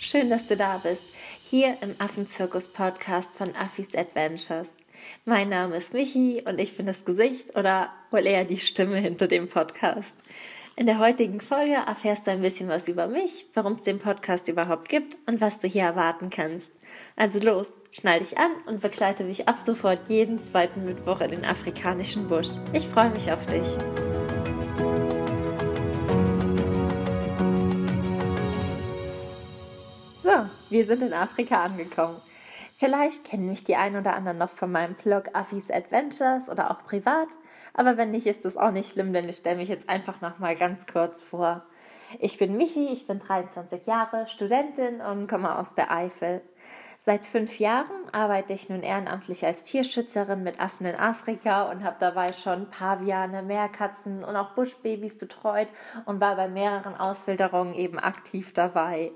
Schön, dass du da bist, hier im Affenzirkus-Podcast von Affis Adventures. Mein Name ist Michi und ich bin das Gesicht oder wohl eher die Stimme hinter dem Podcast. In der heutigen Folge erfährst du ein bisschen was über mich, warum es den Podcast überhaupt gibt und was du hier erwarten kannst. Also los, schnall dich an und begleite mich ab sofort jeden zweiten Mittwoch in den afrikanischen Busch. Ich freue mich auf dich. So, wir sind in Afrika angekommen. Vielleicht kennen mich die ein oder anderen noch von meinem Blog Affis Adventures oder auch privat, aber wenn nicht, ist das auch nicht schlimm, denn ich stelle mich jetzt einfach noch mal ganz kurz vor. Ich bin Michi, ich bin 23 Jahre, Studentin und komme aus der Eifel. Seit fünf Jahren arbeite ich nun ehrenamtlich als Tierschützerin mit Affen in Afrika und habe dabei schon Paviane, Meerkatzen und auch Buschbabys betreut und war bei mehreren Auswilderungen eben aktiv dabei.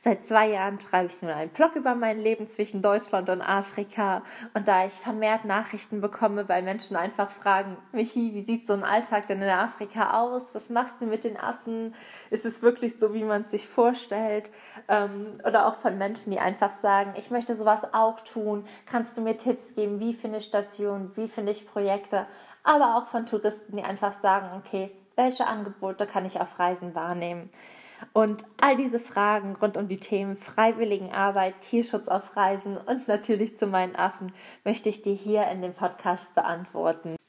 Seit zwei Jahren schreibe ich nun einen Blog über mein Leben zwischen Deutschland und Afrika. Und da ich vermehrt Nachrichten bekomme, weil Menschen einfach fragen, Michi, wie sieht so ein Alltag denn in Afrika aus? Was machst du mit den Affen? Ist es wirklich so, wie man es sich vorstellt? Ähm, oder auch von Menschen, die einfach sagen, ich möchte sowas auch tun. Kannst du mir Tipps geben? Wie finde ich Stationen? Wie finde ich Projekte? Aber auch von Touristen, die einfach sagen, okay, welche Angebote kann ich auf Reisen wahrnehmen? Und all diese Fragen rund um die Themen Freiwilligenarbeit, Tierschutz auf Reisen und natürlich zu meinen Affen möchte ich dir hier in dem Podcast beantworten.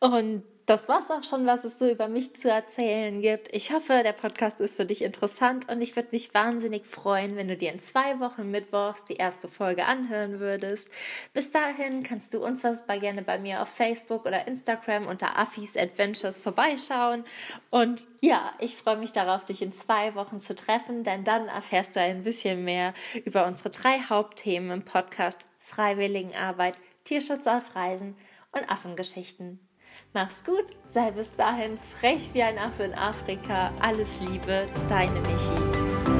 Und das war's auch schon, was es so über mich zu erzählen gibt. Ich hoffe, der Podcast ist für dich interessant und ich würde mich wahnsinnig freuen, wenn du dir in zwei Wochen Mittwochs die erste Folge anhören würdest. Bis dahin kannst du unfassbar gerne bei mir auf Facebook oder Instagram unter Affis Adventures vorbeischauen. Und ja, ich freue mich darauf, dich in zwei Wochen zu treffen, denn dann erfährst du ein bisschen mehr über unsere drei Hauptthemen im Podcast Freiwilligenarbeit, Tierschutz auf Reisen und Affengeschichten. Mach's gut, sei bis dahin frech wie ein Affe in Afrika. Alles Liebe, deine Michi.